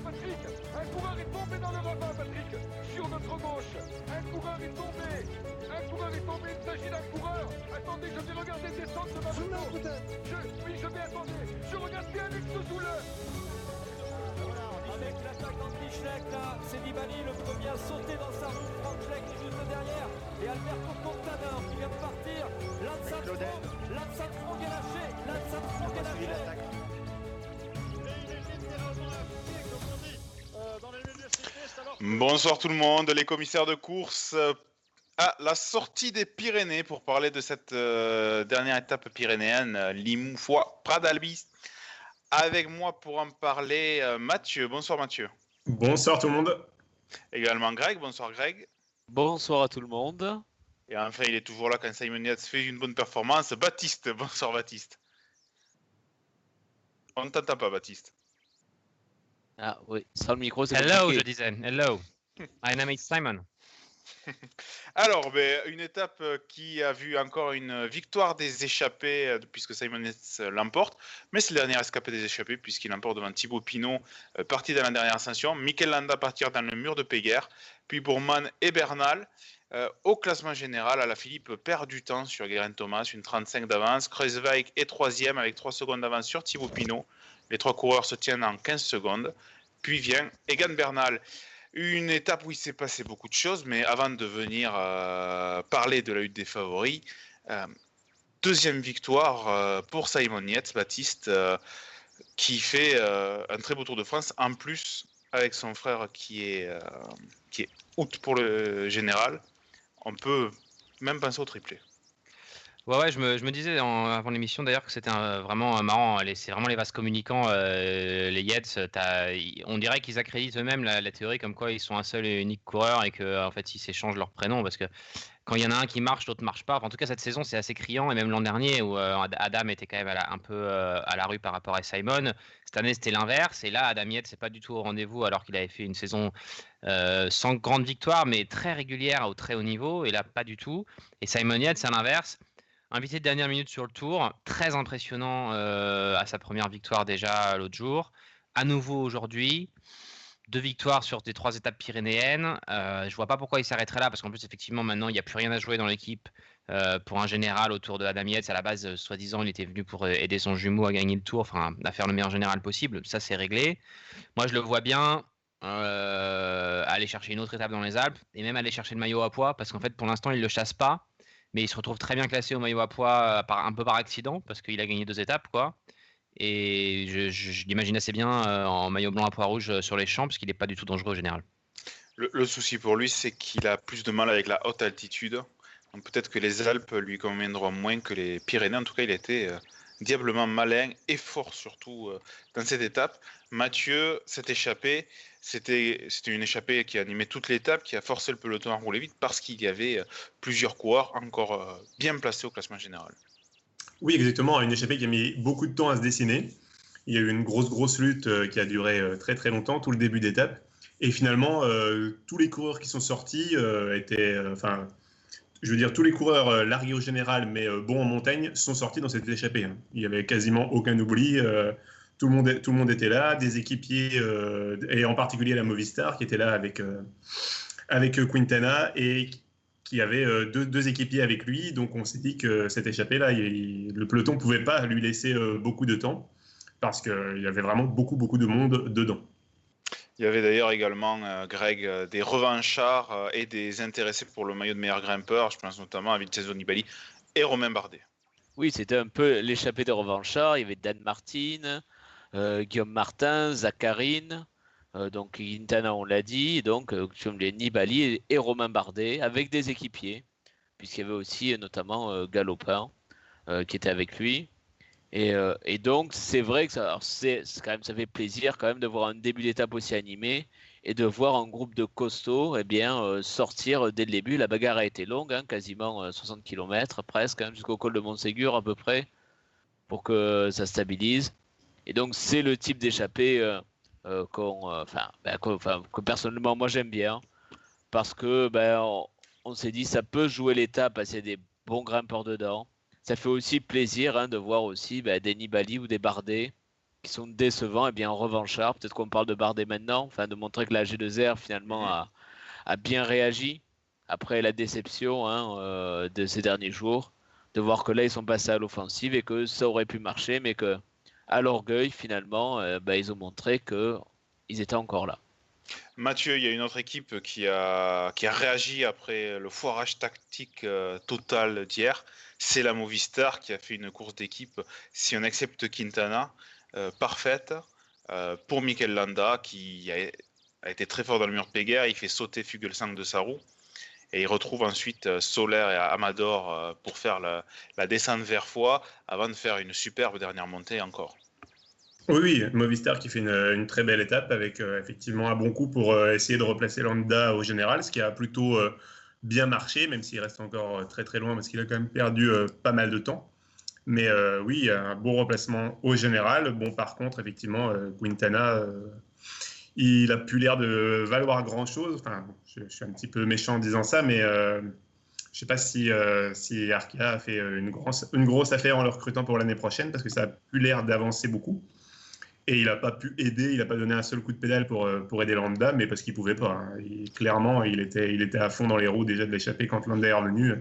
Patrick. Un coureur est tombé dans le ravin, Patrick. Sur notre gauche Un coureur est tombé. Un coureur est tombé, il s'agit d'un coureur. Attendez, je vais regarder descendre de ma moto je, Oui, je vais attendre. Je regarde bien Alex Zoule avec l'attaque d'Andy là, c'est Nibali le premier à sauter dans sa roue, Frank Schleck est juste derrière, et Alberto Contador qui vient de partir, Lance Armstrong est lâché, Lance Armstrong est lâché. Bonsoir tout le monde, les commissaires de course à la sortie des Pyrénées pour parler de cette euh, dernière étape pyrénéenne, Limoux, Pradalbis. Avec moi pour en parler, euh, Mathieu. Bonsoir Mathieu. Bonsoir tout le monde. Également Greg. Bonsoir Greg. Bonsoir à tout le monde. Et enfin, il est toujours là quand Simon Yates fait une bonne performance. Baptiste. Bonsoir Baptiste. On ne t'entend pas Baptiste. Ah oui, sans le micro, c'est Hello, je disais. Hello. My name is Simon. Alors, ben, une étape euh, qui a vu encore une victoire des échappés, euh, puisque Simon Yates l'emporte, mais c'est le dernier escapé des échappés, puisqu'il l'emporte devant Thibaut Pinot, euh, parti dans la dernière ascension, Mikel Landa partir dans le mur de Péguerre, puis Bourman et Bernal. au classement général, à la Philippe perd du temps sur Guérin Thomas, une 35 d'avance. Kreuzweig est troisième avec 3 secondes d'avance sur Thibaut Pinot. Les trois coureurs se tiennent en 15 secondes. Puis vient Egan Bernal. Une étape où il s'est passé beaucoup de choses, mais avant de venir euh, parler de la lutte des favoris, euh, deuxième victoire euh, pour Simon Yates, Baptiste, qui fait un très beau Tour de France, en plus avec son frère qui est, qui est out pour le général. On peut même penser au triplé. Ouais, ouais, je me, disais avant l'émission d'ailleurs que c'était vraiment marrant. C'est vraiment les vases communicants, euh, les Yets. On dirait qu'ils accréditent eux-mêmes la, théorie comme quoi ils sont un seul et unique coureur et qu'en en fait ils s'échangent leurs prénoms parce que quand il y en a un qui marche, l'autre marche pas. en tout cas, cette saison c'est assez criant et même l'an dernier où euh, Adam était quand même un peu euh, à la rue par rapport à Simon. Cette année c'était l'inverse et là Adam Yates c'est pas du tout au rendez-vous alors qu'il avait fait une saison sans grande victoire mais très régulière au très haut niveau et là pas du tout. Et Simon Yates c'est l'inverse invité de dernière minute sur le tour, très impressionnant euh, à sa première victoire déjà l'autre jour. À nouveau aujourd'hui, deux victoires sur des trois étapes pyrénéennes. Euh, je vois pas pourquoi il s'arrêterait là, parce qu'en plus, effectivement, maintenant, il n'y a plus rien à jouer dans l'équipe euh, pour un général autour de Adam Yates. À la base, soi-disant, il était venu pour aider son jumeau à gagner le tour, enfin, à faire le meilleur général possible. Ça, c'est réglé. Moi, je le vois bien aller chercher une autre étape dans les Alpes et même aller chercher le maillot à poids, parce qu'en fait, pour l'instant, il ne le chasse pas mais il se retrouve très bien classé au maillot à poids euh, par, un peu par accident parce qu'il a gagné deux étapes quoi. Et je, l'imagine assez bien euh, en maillot blanc à poids rouge euh, sur les champs parce qu'il n'est pas du tout dangereux au général. Le, souci pour lui, c'est qu'il a plus de mal avec la haute altitude. Donc peut-être que les Alpes lui conviendront moins que les Pyrénées. En tout cas, il était diablement malin et fort surtout dans cette étape. Mathieu s'est échappé. C'était une échappée qui animait toute l'étape, qui a forcé le peloton à rouler vite parce qu'il y avait euh, plusieurs coureurs encore euh, bien placés au classement général. Oui, exactement. Une échappée qui a mis beaucoup de temps à se dessiner. Il y a eu une grosse, grosse lutte euh, qui a duré très, très longtemps, tout le début d'étape. Et finalement, tous les coureurs qui sont sortis étaient. Enfin, je veux dire, tous les coureurs largués au général, mais bons en montagne, sont sortis dans cette échappée. Hein. Il n'y avait quasiment aucun oubli tout le monde, tout le monde était là, des équipiers, euh, et en particulier la Movistar, qui était là avec, euh, avec Quintana, et qui avait euh, deux, deux, équipiers avec lui. Donc on s'est dit que cette échappée-là, le peloton ne pouvait pas lui laisser beaucoup de temps, parce qu'il y avait vraiment beaucoup, beaucoup de monde dedans. Il y avait d'ailleurs également, Greg, des revanchards et des intéressés pour le maillot de meilleur grimpeur. Je pense notamment à Vincenzo Nibali et Romain Bardet. Oui, c'était un peu l'échappée des revanchards. Il y avait Dan Martin, euh, Guillaume Martin, Zacharine, euh, donc Quintana, on l'a dit, donc euh, Nibali et, Romain Bardet avec des équipiers, puisqu'il y avait aussi notamment Galopin qui était avec lui. Et, donc, c'est vrai que ça, c'est, quand même, ça fait plaisir quand même de voir un début d'étape aussi animé et de voir un groupe de costauds eh bien, sortir dès le début. La bagarre a été longue, hein, quasiment 60 km presque, hein, jusqu'au col de Montségur à peu près, pour que ça stabilise. Et donc, c'est le type d'échappée euh, euh, euh, ben, que personnellement, moi, j'aime bien. Parce que ben, on, s'est dit, ça peut jouer l'étape, passer des bons grimpeurs dedans. Ça fait aussi plaisir hein, de voir aussi ben, des Nibali ou des Bardet qui sont décevants, et eh bien en revanchard, peut-être qu'on parle de Bardet maintenant, enfin de montrer que la G2R finalement a, bien réagi après la déception hein, euh, de ces derniers jours, de voir que là ils sont passés à l'offensive et que ça aurait pu marcher, mais que à l'orgueil finalement, euh, bah, ils ont montré que ils étaient encore là. Mathieu, il y a une autre équipe qui a, réagi après le foirage tactique euh, total d'hier. C'est la Movistar qui a fait une course d'équipe, si on accepte Quintana, parfaite pour Mikel Landa qui a, été très fort dans le mur de. Il fait sauter Fugelsang de sa roue. Et il retrouve ensuite euh, Solaire et Amador euh, pour faire la, descente vers Foix avant de faire une superbe dernière montée encore. Oui, Movistar qui fait une, très belle étape avec euh, effectivement un bon coup pour essayer de replacer Landa au général, ce qui a plutôt bien marché, même s'il reste encore très très loin parce qu'il a quand même perdu pas mal de temps. Mais oui, un bon remplacement au général. Bon, par contre, effectivement, Quintana il a plus l'air de valoir grand chose. Enfin, je, suis un petit peu méchant en disant ça, mais euh, je ne sais pas si, euh, si Arkea a fait une grosse, une grosse affaire en le recrutant pour l'année prochaine parce que ça a plus l'air d'avancer beaucoup. Et il n'a pas pu aider, il n'a pas donné un seul coup de pédale pour, euh, pour aider Landa, mais parce qu'il ne pouvait pas. Hein. clairement, il était, il était à fond dans les roues déjà de l'échapper quand Landa est revenu.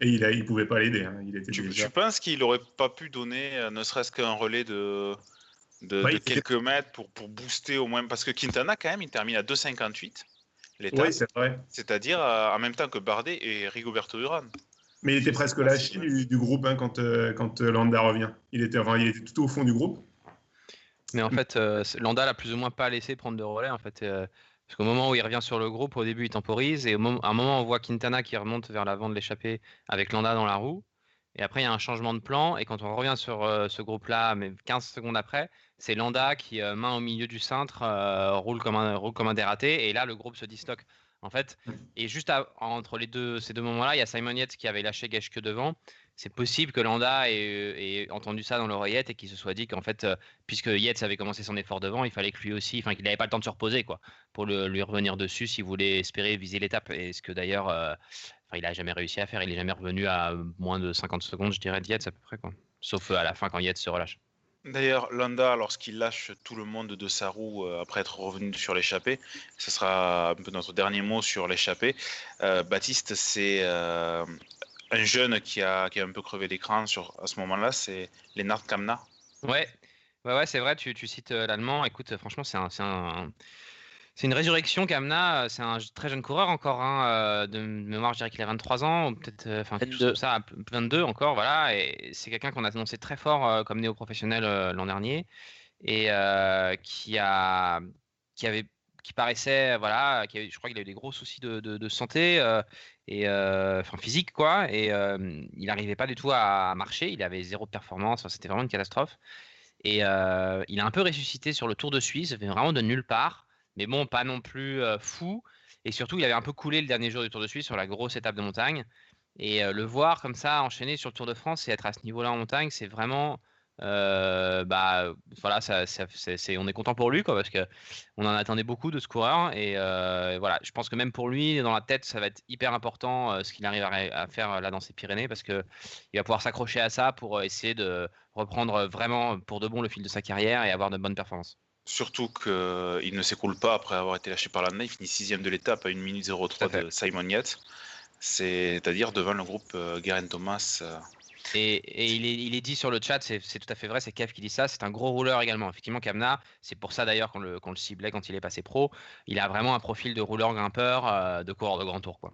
Et il ne pouvait pas l'aider. Hein. Il était je, pense qu'il n'aurait pas pu donner ne serait-ce qu'un relais de, de, quelques mètres pour, pour booster au moins. Parce que Quintana, quand même, il termine à 2,58. Oui, c'est vrai. C'est-à-dire euh, en même temps que Bardet et Rigoberto Urán. Mais il était presque lâché du, du, groupe hein, quand, euh, quand euh, Landa revient. Il était, enfin, il était tout au fond du groupe. Mais en fait, Landa l'a plus ou moins pas laissé prendre de relais. En fait, parce qu'au moment où il revient sur le groupe, au début, il temporise. Et au moment, à un moment, on voit Quintana qui remonte vers l'avant de l'échappée avec Landa dans la roue. Et après, il y a un changement de plan. Et quand on revient sur ce groupe-là, mais 15 secondes après, c'est Landa qui, main au milieu du cintre, roule, comme un, roule comme un dératé. Et là, le groupe se distocke. En fait, et juste entre les deux, ces deux moments-là, il y a Simon Yates qui avait lâché que devant. C'est possible que Landa ait, entendu ça dans l'oreillette et qu'il se soit dit qu'en fait, euh, puisque Yates avait commencé son effort devant, il fallait que lui aussi, enfin qu'il n'avait pas le temps de se reposer, quoi, pour lui revenir dessus s'il voulait espérer viser l'étape. Et ce que d'ailleurs, il n'a jamais réussi à faire. Il n'est jamais revenu à moins de 50 secondes, je dirais, de Yates à peu près, quoi. Sauf à la fin quand Yates se relâche. D'ailleurs, Landa, lorsqu'il lâche tout le monde de sa roue euh, après être revenu sur l'échappée, ce sera un peu notre dernier mot sur l'échappée. Euh, Baptiste, c'est euh, un jeune qui a, qui a un peu crevé l'écran sur, à ce moment-là, c'est Lennart Kamna. Ouais, ouais, c'est vrai, tu, tu cites l'allemand. Écoute, franchement, c'est un, c'est une résurrection Kamna, c'est un très jeune coureur encore, hein, euh, de mémoire je dirais qu'il a 23 ans, peut-être euh, enfin ça, 22 encore, voilà, et c'est quelqu'un qu'on a annoncé très fort euh, comme néo-professionnel l'an dernier, et qui a qui avait qui paraissait voilà, qui je crois qu'il avait des gros soucis de, de, santé et enfin physique quoi, et il n'arrivait pas du tout à marcher, il avait zéro performance, c'était vraiment une catastrophe. Et il a un peu ressuscité sur le Tour de Suisse, vraiment de nulle part mais bon, pas non plus fou. Et surtout, il avait un peu coulé le dernier jour du Tour de Suisse sur la grosse étape de montagne. Et le voir comme ça enchaîner sur le Tour de France et être à ce niveau-là en montagne, c'est vraiment. bah voilà, ça, on est content pour lui parce que on en attendait beaucoup de ce coureur et voilà, je pense que même pour lui dans la tête ça va être hyper important ce qu'il arrive à, faire là dans ces Pyrénées parce que il va pouvoir s'accrocher à ça pour essayer de reprendre vraiment pour de bon le fil de sa carrière et avoir de bonnes performances. Surtout qu'il ne s'écoule pas après avoir été lâché par Landa. Il finit sixième de l'étape à 1 minute 03 de Simon Yates. C'est-à-dire devant le groupe euh, Garen Thomas. Euh. Et, il, est, dit sur le chat, c'est tout à fait vrai, c'est Kev qui dit ça, c'est un gros rouleur également. Effectivement, Kamna, c'est pour ça d'ailleurs qu'on le, le, ciblait quand il est passé pro. Il a vraiment un profil de rouleur grimpeur, euh, de coureur de grand tour. Quoi.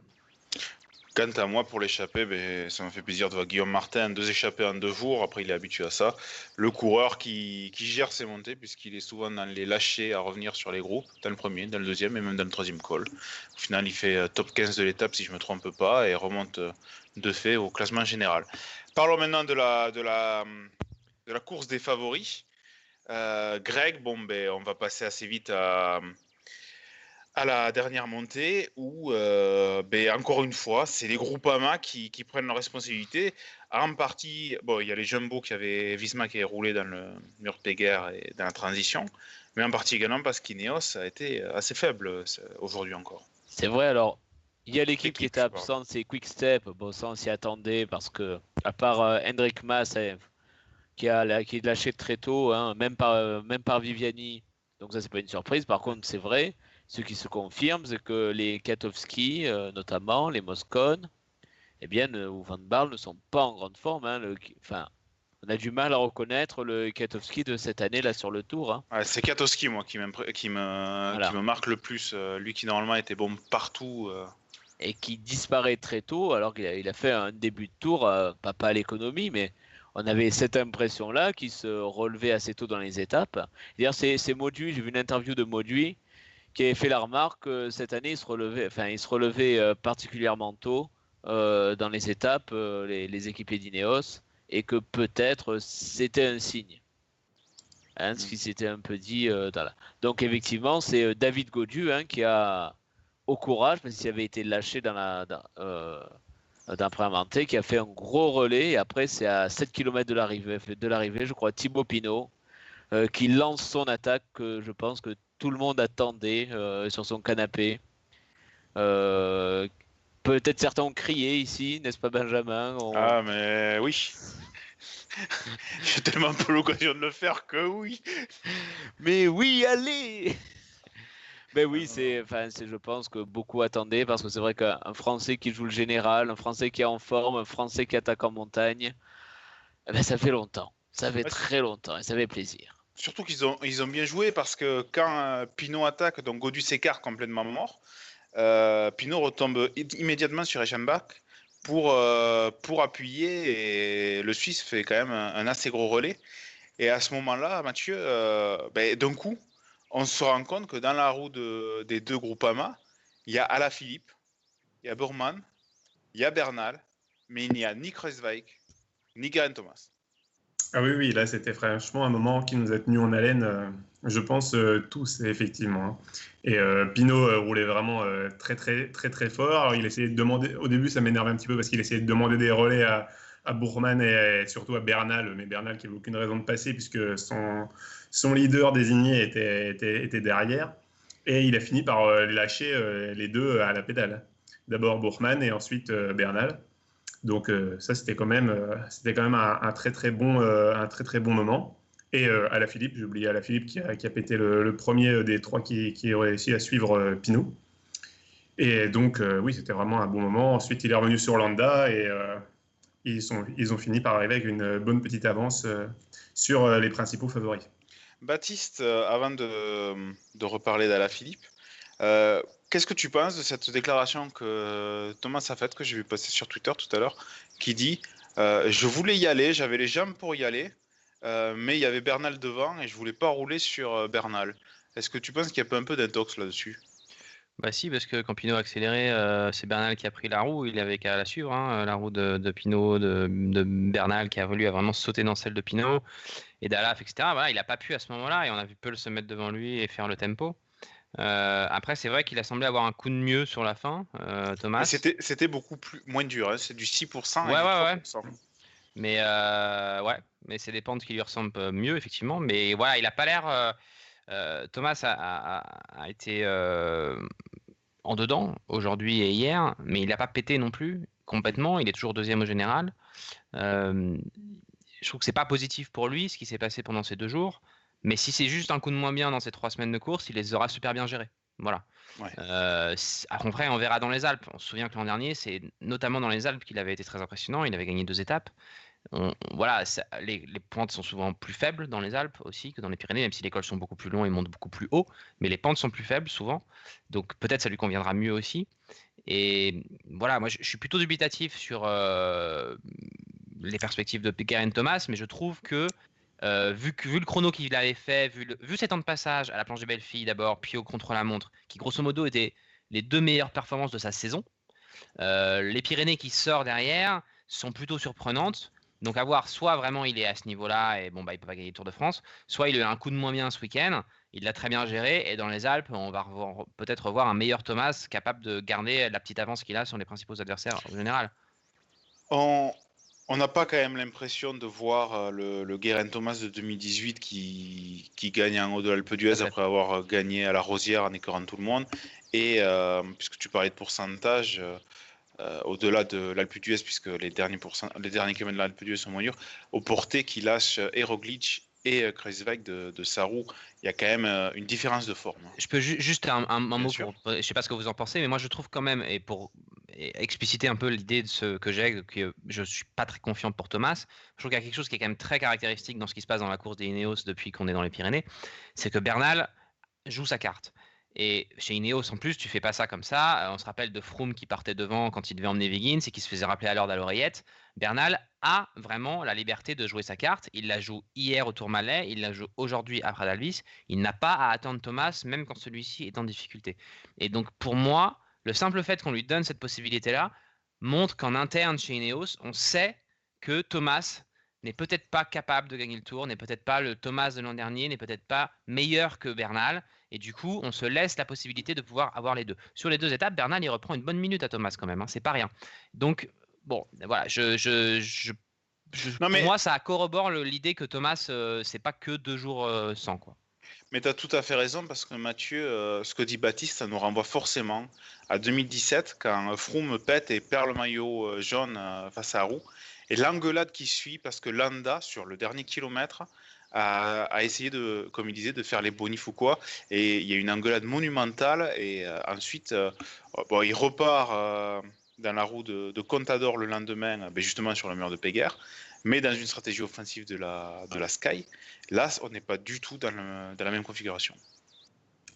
Quant à moi, pour l'échappée, ben, ça m'a fait plaisir de voir Guillaume Martin, deux échappées en deux jours. Après, il est habitué à ça. Le coureur qui, gère ses montées, puisqu'il est souvent dans les lâchers à revenir sur les groupes, dans le premier, dans le deuxième et même dans le troisième col. Au final, il fait euh, top 15 de l'étape, si je ne me trompe pas, et remonte euh, de fait au classement général. Parlons maintenant de la course des favoris. Euh, Greg, bon, ben, on va passer assez vite à à la dernière montée où, euh, ben, encore une fois, c'est les Groupama qui, qui prennent leurs responsabilités. En partie, bon, il y a les Jumbo qui avaient Visma qui est roulé dans le mur de guerre et dans la transition, mais en partie également parce qu'Ineos a été assez faible euh, aujourd'hui encore. C'est vrai, alors il y a l'équipe qui était absente, c'est Quick Step. Bon, ça on s'y attendait parce que, à part euh, Hendrik Mas, qui, a, qui est lâché très tôt, hein, même, par, même par Viviani. Donc ça, c'est pas une surprise. Par contre, c'est vrai, ce qui se confirme, c'est que les Katowski, euh, notamment, les Moscone, eh bien, euh, ou Van Baal ne sont pas en grande forme. Hein, enfin, on a du mal à reconnaître le Katowski de cette année là sur le tour. Hein. c'est Katowski, moi, qui, qui, me, qui me marque le plus. Euh, lui qui normalement était bon partout. Et qui disparaît très tôt, alors qu'il a, il a fait un début de tour, pas, pas à l'économie, mais on avait cette impression-là qui se relevait assez tôt dans les étapes. D'ailleurs, c'est, Mauduit, j'ai vu une interview de Mauduit qui avait fait la remarque que cette année, il se relevait, enfin, il se relevait euh, particulièrement tôt euh, dans les étapes, euh, les, équipés d'Ineos, et que peut-être c'était un signe. Hein, ce qui s'était un peu dit. Donc, effectivement, c'est David Godu hein, qui a, au courage, parce qu'il avait été lâché dans la. d'un préinventé qui a fait un gros relais et après c'est à 7 km de l'arrivée de l'arrivée je crois Thibaut Pinot qui lance son attaque que je pense que tout le monde attendait euh, sur son canapé. Euh, peut-être certains ont crié ici, n'est-ce pas Benjamin? Ah mais oui. J'ai tellement peu l'occasion de le faire que oui. Mais oui, allez mais oui, c'est, enfin, je pense que beaucoup attendaient parce que c'est vrai qu'un Français qui joue le général, un Français qui est en forme, un Français qui attaque en montagne, eh ben, ça fait longtemps. Ça fait très longtemps et ça fait plaisir. Surtout qu'ils ont, bien joué parce que quand euh, Pinot attaque, donc Godu s'écarte complètement mort. Euh, Pinot retombe immédiatement sur Eschenbach pour, euh, pour appuyer et le Suisse fait quand même un, assez gros relais. Et à ce moment-là, Mathieu, ben, d'un coup, on se rend compte que dans la roue de, des deux groupes AMA, il y a Alaphilippe, il y a Burman, il y a Bernal, mais il n'y a ni Kreuzweig, ni Garen Thomas. Ah oui, oui, là c'était franchement un moment qui nous a tenus en haleine, euh, je pense euh, tous effectivement. Hein. Et euh, Pinot roulait vraiment très très très très fort. il essayait de demander, au début ça m'énervait un petit peu parce qu'il essayait de demander des relais à, à Bourman et, surtout à Bernal, mais Bernal qui n'avait aucune raison de passer puisque son, son leader désigné était, était, était derrière. Et il a fini par lâcher les deux à la pédale. D'abord Bourman et ensuite Bernal. Donc euh, ça, c'était quand même, euh, c'était quand même un, très très bon, euh, un très très bon moment. Et à la Philippe, j'ai oublié à la Philippe qui a, qui a pété le, premier des trois qui, qui a réussi à suivre Pinot. Et donc oui, c'était vraiment un bon moment. Ensuite, il est revenu sur Landa et ils, sont, ils ont fini par arriver avec une bonne petite avance sur les principaux favoris. Baptiste, avant de, de reparler d'Ala Philippe, euh, qu'est-ce que tu penses de cette déclaration que Thomas a faite, que j'ai vu passer sur Twitter tout à l'heure, qui dit euh, Je voulais y aller, j'avais les jambes pour y aller, euh, mais il y avait Bernal devant et je voulais pas rouler sur Bernal. Est-ce que tu penses qu'il y a un peu d'intox là-dessus? Bah si, parce que quand Pinot a accéléré, c'est Bernal qui a pris la roue, il avait qu'à la suivre, hein, la roue de, Pinot, de, Bernal qui a voulu vraiment sauter dans celle de Pinot, et d'Alaf, etc. Il n'a pas pu à ce moment-là, et on a vu Peul se mettre devant lui et faire le tempo. Euh, après, c'est vrai qu'il a semblé avoir un coup de mieux sur la fin, euh, Thomas. C'était beaucoup plus, moins dur, hein. c'est du 6%. Ouais, ouais, ouais. Mais euh, ouais, mais c'est des pentes qui lui ressemblent mieux, effectivement. Mais voilà, il a pas l'air. Thomas a, a été en dedans aujourd'hui et hier, mais il n'a pas pété non plus complètement. Il est toujours deuxième au général. je trouve que c'est pas positif pour lui ce qui s'est passé pendant ces deux jours. Mais si c'est juste un coup de moins bien dans ces trois semaines de course, il les aura super bien gérés. Voilà. Euh, après, on verra dans les Alpes. On se souvient que l'an dernier, c'est notamment dans les Alpes qu'il avait été très impressionnant. Il avait gagné deux étapes. voilà, les, pointes sont souvent plus faibles dans les Alpes aussi que dans les Pyrénées, même si les cols sont beaucoup plus longs et montent beaucoup plus haut. Mais les pentes sont plus faibles souvent. Donc peut-être ça lui conviendra mieux aussi. Et voilà, moi je, suis plutôt dubitatif sur euh, les perspectives de Garen Thomas, mais je trouve que euh, vu, le chrono qu'il avait fait, vu, ses temps de passage à la planche des belles filles d'abord, puis au contre-la-montre, qui grosso modo étaient les deux meilleures performances de sa saison, euh, les Pyrénées qui sortent derrière sont plutôt surprenantes. Donc à voir, soit vraiment il est à ce niveau-là et bon bah il peut pas gagner le Tour de France, soit il a un coup de moins bien ce week-end, il l'a très bien géré et dans les Alpes on va peut-être revoir un meilleur Thomas capable de garder la petite avance qu'il a sur les principaux adversaires en général. On n'a pas quand même l'impression de voir euh, le, le Guérin Thomas de 2018 qui, qui gagne en haut de l'Alpe d'Huez après avoir euh, gagné à la Rosière en écœurant tout le monde. Et euh, puisque tu parlais de pourcentage, euh, au-delà de l'Alpe d'Huez, puisque les derniers, les derniers kilomètres de l'Alpe d'Huez sont moins durs, au porté qui lâche Aeroglitch et Kreuzweig de, de Sarou, il y a quand même une différence de forme. Je peux juste un, mot, pour, je sais pas ce que vous en pensez, mais moi je trouve quand même, et pour expliciter un peu l'idée de ce que j'ai, que je suis pas très confiant pour Thomas, je trouve qu'il y a quelque chose qui est quand même très caractéristique dans ce qui se passe dans la course des Ineos depuis qu'on est dans les Pyrénées, c'est que Bernal joue sa carte. Et chez Ineos, en plus, tu fais pas ça comme ça. Euh, on se rappelle de Froome qui partait devant quand il devait emmener Wiggins et qui se faisait rappeler à l'ordre à l'oreillette. Bernal a vraiment la liberté de jouer sa carte. Il la joue hier au Tourmalet, il la joue aujourd'hui à Pradalvis. Il n'a pas à attendre Thomas, même quand celui-ci est en difficulté. Et donc, pour moi, le simple fait qu'on lui donne cette possibilité-là montre qu'en interne chez Ineos, on sait que Thomas n'est peut-être pas capable de gagner le tour, n'est peut-être pas le Thomas de l'an dernier, n'est peut-être pas meilleur que Bernal. Et du coup, on se laisse la possibilité de pouvoir avoir les deux. Sur les deux étapes, Bernal, il reprend une bonne minute à Thomas quand même. Hein, c'est pas rien. Donc, bon, voilà, je, je, pour moi, ça corrobore l'idée que Thomas, euh, c'est pas que deux jours euh, sans. Quoi. Mais tu as tout à fait raison parce que Mathieu, euh, ce que dit Baptiste, ça nous renvoie forcément à 2017 quand Froome pète et perd le maillot jaune face à Roux. Et l'engueulade qui suit parce que Landa, sur le dernier kilomètre, a, essayé de, comme il disait, de faire les bonifs ou quoi. Et il y a une engueulade monumentale. Et euh, ensuite, euh, bon, il repart euh, dans la roue de, Contador le lendemain, ben, justement sur le mur de Péguerre, mais dans une stratégie offensive de la, de la Sky. Là, on n'est pas du tout dans, dans, la même configuration.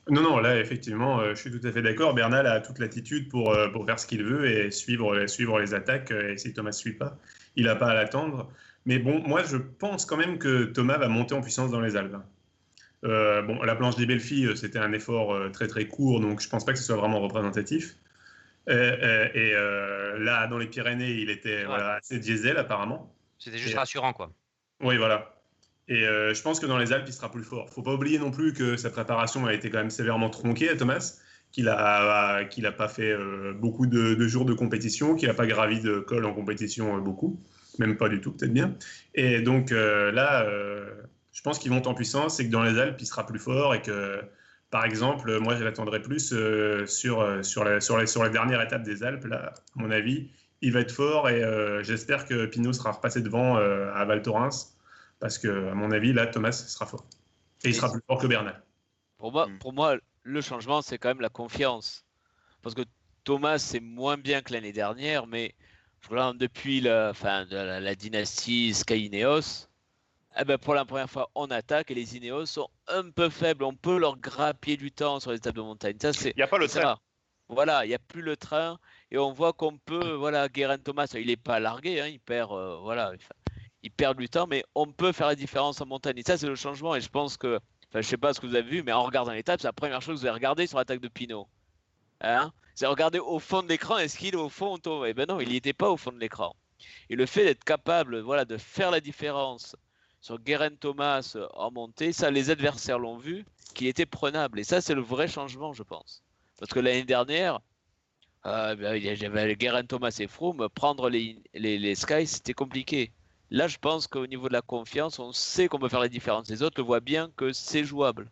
Non, non, là, effectivement, je suis tout à fait d'accord. Bernal a toute l'attitude pour, pour faire ce qu'il veut et suivre, suivre les attaques. Et si Thomas ne suit pas, il n'a pas à l'attendre. Mais bon, moi, je pense quand même que Thomas va monter en puissance dans les Alpes. Euh, bon, la planche des belles filles, euh, c'était un effort euh, très très court, donc je pense pas que ce soit vraiment représentatif. et là, dans les Pyrénées, il était assez diesel apparemment. C'était juste rassurant, quoi. Oui, voilà. Et je pense que dans les Alpes, il sera plus fort. Faut pas oublier non plus que sa préparation a été quand même sévèrement tronquée à Thomas, qu'il a qu'il a pas fait beaucoup de, de, jours de compétition, qu'il a pas gravi de col en compétition beaucoup même pas du tout, peut-être bien. Et donc euh, là, euh, je pense qu'il monte en puissance et que dans les Alpes, il sera plus fort et que, par exemple, moi, je l'attendrai plus euh, sur, sur, la, sur, sur la dernière étape des Alpes. Là, à mon avis, il va être fort et j'espère que Pinot sera repassé devant à Val Thorens parce que, à mon avis, là, Thomas sera fort. Et il sera plus fort que Bernal. Pour moi, mm. pour moi le changement, c'est quand même la confiance. Parce que Thomas, c'est moins bien que l'année dernière, mais depuis la, fin de la, dynastie Sky Ineos, eh ben pour la première fois, on attaque et les Ineos sont un peu faibles. On peut leur grappiller du temps sur les étapes de montagne. Ça, il n'y a pas le train. Voilà, il n'y a plus le train et on voit qu'on peut. Voilà, Guérin Thomas, il n'est pas largué, hein, il perd, euh, voilà, il perd du temps, mais on peut faire la différence en montagne. Et ça, c'est le changement. Et je pense que, enfin, je sais pas ce que vous avez vu, mais en regardant l'étape, c'est la première chose que vous avez regardé sur l'attaque de Pinot. Hein c'est regarder au fond de l'écran, est-ce qu'il est au fond Eh ben non, il n'y était pas au fond de l'écran. Et le fait d'être capable voilà, de faire la différence sur Guerin Thomas en montée, ça les adversaires l'ont vu, qu'il était prenable. Et ça, c'est le vrai changement, je pense. Parce que l'année dernière, euh, ben, j'avais Guerin Thomas et Froome, prendre les, les, les Sky, c'était compliqué. Là, je pense qu'au niveau de la confiance, on sait qu'on peut faire la différence. Les autres voient bien que c'est jouable.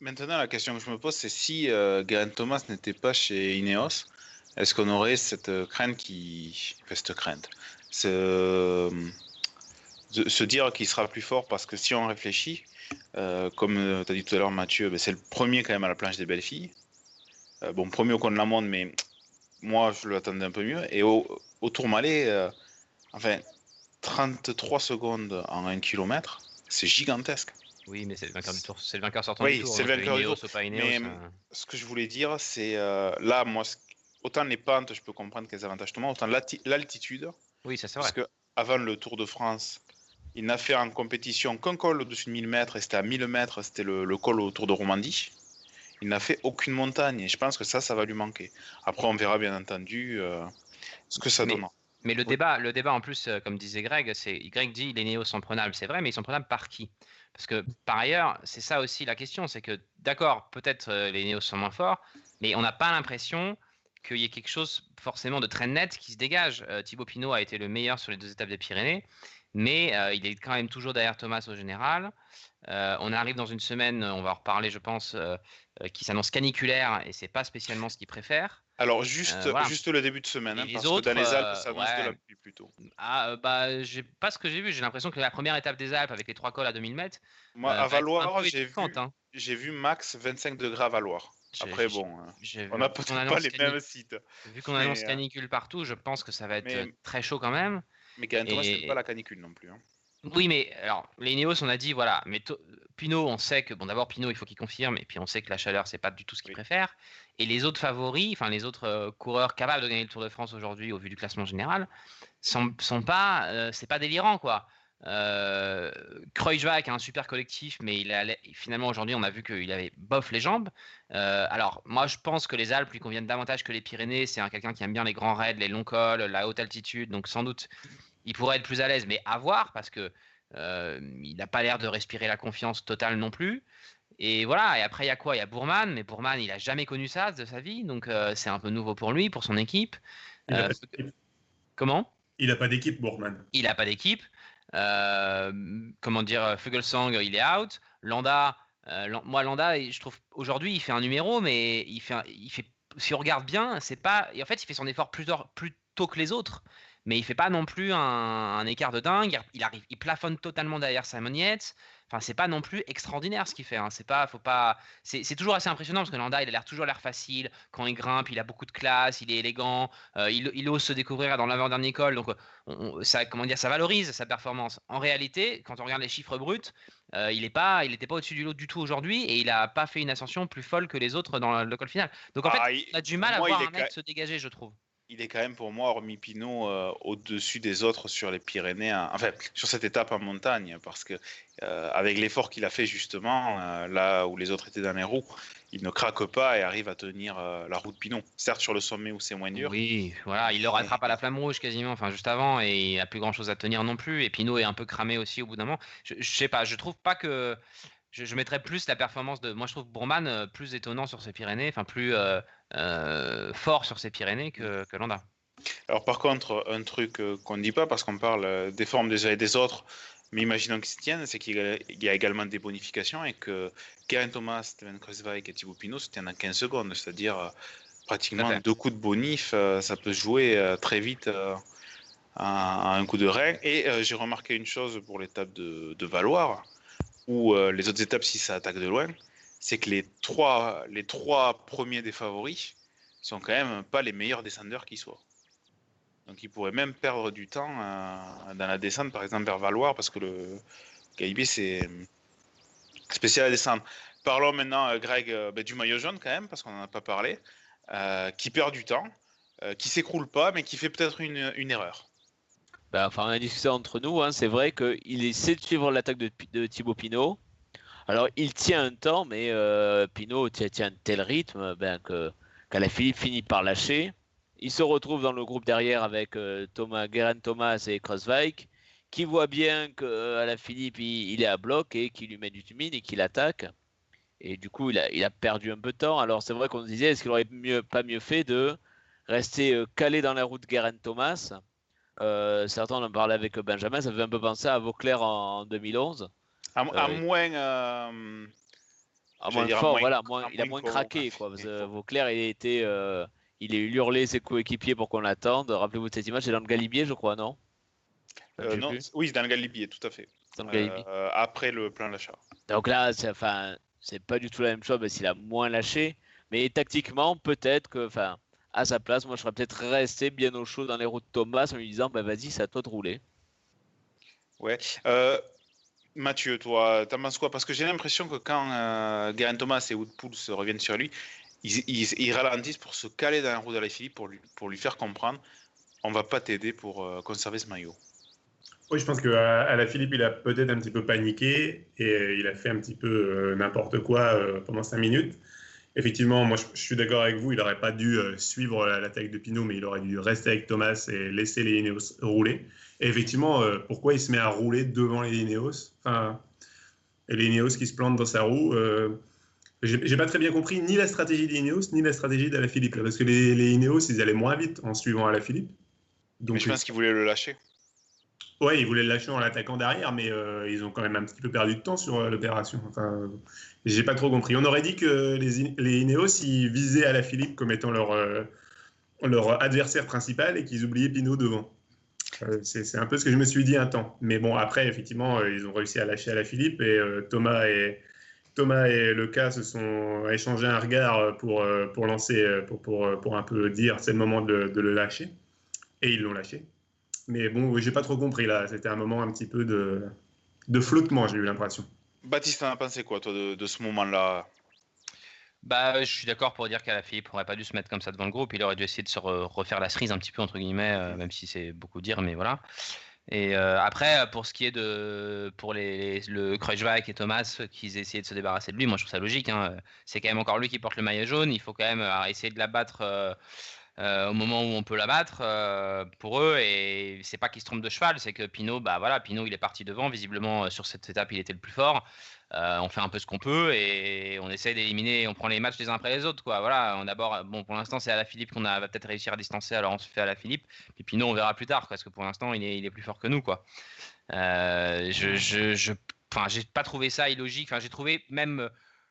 Maintenant, la question que je me pose, c'est si euh, Thomas n'était pas chez Ineos, est-ce qu'on aurait cette euh, crainte qui. Enfin, crainte? Se, se dire qu'il sera plus fort parce que si on réfléchit, euh, comme euh, tu as dit tout à l'heure, Mathieu, ben, c'est le premier quand même à la planche des belles filles. Bon, premier au de la monde, mais moi je l'attendais un peu mieux. Et au, au Tourmalet, enfin, 33 secondes en 1 km, c'est gigantesque. Oui, mais c'est le vainqueur du tour. C'est le vainqueur sortant du tour. c'est le hein, vainqueur du tour. mais ce que je voulais dire, c'est euh, là, moi, autant les pentes, je peux comprendre quels avantages Thomas, autant l'altitude. Oui, ça c'est vrai. Parce que avant le Tour de France, il n'a fait en compétition qu'un col au-dessus de 1000 mètres, et c'était à 1000 mètres, c'était le, col au Tour de Romandie. Il n'a fait aucune montagne, et je pense que ça, ça va lui manquer. Après, on verra bien entendu euh, ce que ça donne. Mais le débat, le débat en plus, euh, comme disait Greg, c'est Greg dit les néos sont prenables, c'est vrai, mais ils sont prenables par qui? Parce que par ailleurs, c'est ça aussi la question, c'est que d'accord, peut-être euh, les néos sont moins forts, mais on n'a pas l'impression qu'il y ait quelque chose forcément de très net qui se dégage. Euh, Thibaut Pinot a été le meilleur sur les deux étapes des Pyrénées, mais euh, il est quand même toujours derrière Thomas au général. On arrive dans une semaine, on va en reparler, je pense, qui s'annonce caniculaire et c'est pas spécialement ce qu'il préfère. Alors, juste, Euh, voilà. juste le début de semaine, hein, les parce autres, que dans les euh, Alpes, ça ouais. de la pluie plutôt. Ah, euh, bah, j'ai pas ce que j'ai vu. J'ai l'impression que la première étape des Alpes avec les trois cols à 2000 mètres. Moi, euh, à Valoir, j'ai vu, hein. vu max 25 degrés à Valoir. Après, bon, hein, on n'a peut-être pas les mêmes sites. Vu qu'on annonce euh, canicule partout, je pense que ça va être mais- euh, très chaud quand même. Mais Gaëtan Et- c'est pas la canicule non plus. Oui, mais alors, les Ineos, on a dit, voilà, mais Pinot, on sait que, bon, d'abord, Pinot, il faut qu'il confirme, et puis on sait que la chaleur, c'est pas du tout ce qu'il Oui. préfère. Et les autres favoris, enfin, les autres euh, coureurs capables de gagner le Tour de France aujourd'hui, au vu du classement général, sont, sont pas, euh, c'est pas délirant, quoi. Euh, Kreuzweig a un super collectif, mais il a, finalement aujourd'hui on a vu qu'il avait bof les jambes. Euh, alors moi je pense que les Alpes lui conviennent davantage que les Pyrénées. C'est un quelqu'un qui aime bien les grands raids, les longs cols, la haute altitude, donc sans doute il pourrait être plus à l'aise, mais à voir parce que euh, il n'a pas l'air de respirer la confiance totale non plus. Et voilà, et après il y a quoi? Il y a Bourman, mais Bourman il a jamais connu ça de sa vie, donc euh, c'est un peu nouveau pour lui, pour son équipe. Il n'a Euh, pas comment? Il a pas d'équipe, Bourman. il n'a pas d'équipe. Comment dire, Fugelsang, il est out. Landa, Lan- moi, Landa, je trouve aujourd'hui, il fait un numéro, mais il fait, un- il fait, si on regarde bien, c'est pas. Et en fait, il fait son effort plus tôt que les autres, mais il fait pas non plus un, un écart de dingue. Il arrive, il plafonne totalement derrière Simon Yates. Enfin, c'est pas non plus extraordinaire ce qu'il fait. hein. C'est pas, faut pas. C'est toujours assez impressionnant parce que Landa, il a l'air toujours l'air facile quand il grimpe. Il a beaucoup de classe, il est élégant, euh, il, il ose se découvrir dans l'avant-dernier col. Donc, on- on- ça, comment dire, ça valorise sa performance. En réalité, quand on regarde les chiffres bruts, euh, il n'est pas, il n'était pas au-dessus du lot du tout aujourd'hui et il n'a pas fait une ascension plus folle que les autres dans le col final. Donc en Ah, fait, il- on a du mal à voir un est mec se dégager, je trouve. Il est quand même pour moi, hormis Pinot, euh, au-dessus des autres sur les Pyrénées, hein. enfin sur cette étape en montagne, parce que euh, avec l'effort qu'il a fait justement, euh, là où les autres étaient dans les roues, il ne craque pas et arrive à tenir la roue de Pinot. Certes sur le sommet où c'est moins dur. Oui, voilà, il le rattrape à la flamme rouge quasiment, enfin juste avant, et il n'a plus grand chose à tenir non plus. Et Pinot est un peu cramé aussi au bout d'un moment. Je, je sais pas, je trouve pas que. Je, je mettrais plus la performance de. Moi, je trouve Bourman euh, plus étonnant sur ces Pyrénées, enfin plus euh, euh, fort sur ces Pyrénées que, que Landa. Alors par contre, un truc qu'on ne dit pas, parce qu'on parle des formes des uns et des autres, mais imaginons qu'ils se tiennent, c'est qu'il y a- également des bonifications et que Karen Thomas, Steven Kruiswijk et Thibaut Pinot se tiennent en 15 secondes, c'est-à-dire pratiquement deux coups de bonif, ça peut jouer très vite à, un coup de rein. Et j'ai remarqué une chose pour l'étape de, de Valoir, où euh, les autres étapes, si ça attaque de loin, c'est que les trois, les trois premiers des favoris sont quand même pas les meilleurs descendeurs qui soient. Donc il pourrait même perdre du temps euh, dans la descente, par exemple vers Valoir, parce que le Galibier c'est spécial à descendre. Parlons maintenant, euh, Greg, ben, du maillot jaune quand même, parce qu'on n'en a pas parlé, qui perd du temps, qui s'écroule pas, mais qui fait peut-être une erreur. Ben, enfin, on a discuté entre nous, hein, c'est vrai qu'il essaie de suivre l'attaque de, Thibaut Pinot. Alors, il tient un temps, mais euh, Pinot tient, un tel rythme ben, que Philippe finit par lâcher. Il se retrouve dans le groupe derrière avec euh, Thomas, Geraint Thomas et Kreuzweig, qui voit bien qu'à Philippe il, est à bloc et qu'il lui met du tumine et qu'il attaque. Et du coup, il a, perdu un peu de temps. Alors, c'est vrai qu'on se disait, est-ce qu'il aurait mieux, pas mieux fait de rester euh, calé dans la route Geraint Thomas? Euh, certains en parlaient avec Benjamin, ça fait un peu penser à Vauclair en, en 2011. À, à oui. moins. euh, À moins fort, moins- voilà, moins- il a moins craqué. Quoi, parce que faut- Vauclair, il a été, euh, il a eu hurlé ses coéquipiers pour qu'on l'attende. Rappelez-vous de cette image, c'est dans le Galibier, je crois, non? Je euh, non, oui, c'est dans le Galibier, tout à fait. Dans le Galibier. Euh, après le plein d'achat. Donc là, c'est enfin, c'est pas du tout la même chose, mais s'il a moins lâché. Mais tactiquement, peut-être que, enfin, à sa place, moi, je serais peut-être resté bien au chaud dans les roues de Thomas en lui disant, bah vas-y, c'est à toi de rouler. Ouais. Euh, Mathieu, toi, t'en penses quoi? Parce que j'ai l'impression que quand euh, Geraint Thomas et Woodpool se reviennent sur lui, ils, ils- ils ralentissent pour se caler dans la roue de la Philippe pour lui, pour lui faire comprendre on va pas t'aider pour euh, conserver ce maillot. Oui, je pense qu'à à la Philippe, il a peut-être un petit peu paniqué et euh, il a fait un petit peu euh, n'importe quoi euh, pendant cinq minutes. Effectivement, moi je, je suis d'accord avec vous, il n'aurait pas dû euh, suivre la- l'attaque de Pinot, mais il aurait dû rester avec Thomas et laisser les Ineos rouler. Et effectivement, euh, pourquoi il se met à rouler devant les Ineos? Enfin, Et les Ineos qui se plantent dans sa roue euh, J'ai pas très bien compris ni la stratégie des Ineos, ni la stratégie de la Philippe. là, parce que les, les Ineos, ils allaient moins vite en suivant à la Philippe. Mais Donc, je pense qu'il voulait le lâcher. Ouais, ils voulaient le lâcher en l'attaquant derrière, mais euh, ils ont quand même un petit peu perdu de temps sur euh, l'opération. Enfin, euh, j'ai pas trop compris. On aurait dit que les, Ineos, ils visaient à la Philippe comme étant leur, euh, leur adversaire principal et qu'ils oubliaient Pinot devant. C'est un peu ce que je me suis dit un temps. Mais bon, après, effectivement, ils ont réussi à lâcher à la Philippe et Thomas et Thomas et Lucas se sont échangé un regard pour, pour lancer, pour, pour, pour un peu dire c'est le moment de, le lâcher. Et ils l'ont lâché. Mais bon, j'ai pas trop compris là. C'était un moment un petit peu de, de flottement, j'ai eu l'impression. Baptiste, t'en as pensé quoi, toi, de, de ce moment-là? Bah, je suis d'accord pour dire qu'à la Philippe n'aurait pas dû se mettre comme ça devant le groupe. Il aurait dû essayer de se refaire la cerise un petit peu, entre guillemets, euh, même si c'est beaucoup dire, mais voilà. Et euh, après, pour ce qui est de pour les, le Krujvac et Thomas, qu'ils essayaient de se débarrasser de lui, moi je trouve ça logique. Hein. C'est quand même encore lui qui porte le maillot jaune. Il faut quand même euh, essayer de l'abattre au moment où on peut l'abattre pour eux. Et c'est pas qu'il se trompe de cheval, c'est que Pinot, bah voilà, Pinot il est parti devant. Visiblement sur cette étape, il était le plus fort. Euh, on fait un peu ce qu'on peut et on essaie d'éliminer, on prend les matchs les uns après les autres. Quoi. Voilà, on d'abord, bon, pour l'instant, c'est à la Philippe qu'on va peut-être réussir à distancer, alors on se fait à la Philippe. Puis nous, on verra plus tard, parce que pour l'instant, il est, il est plus fort que nous. Quoi. Euh, je, je, je j'ai pas trouvé ça illogique. Enfin, j'ai trouvé même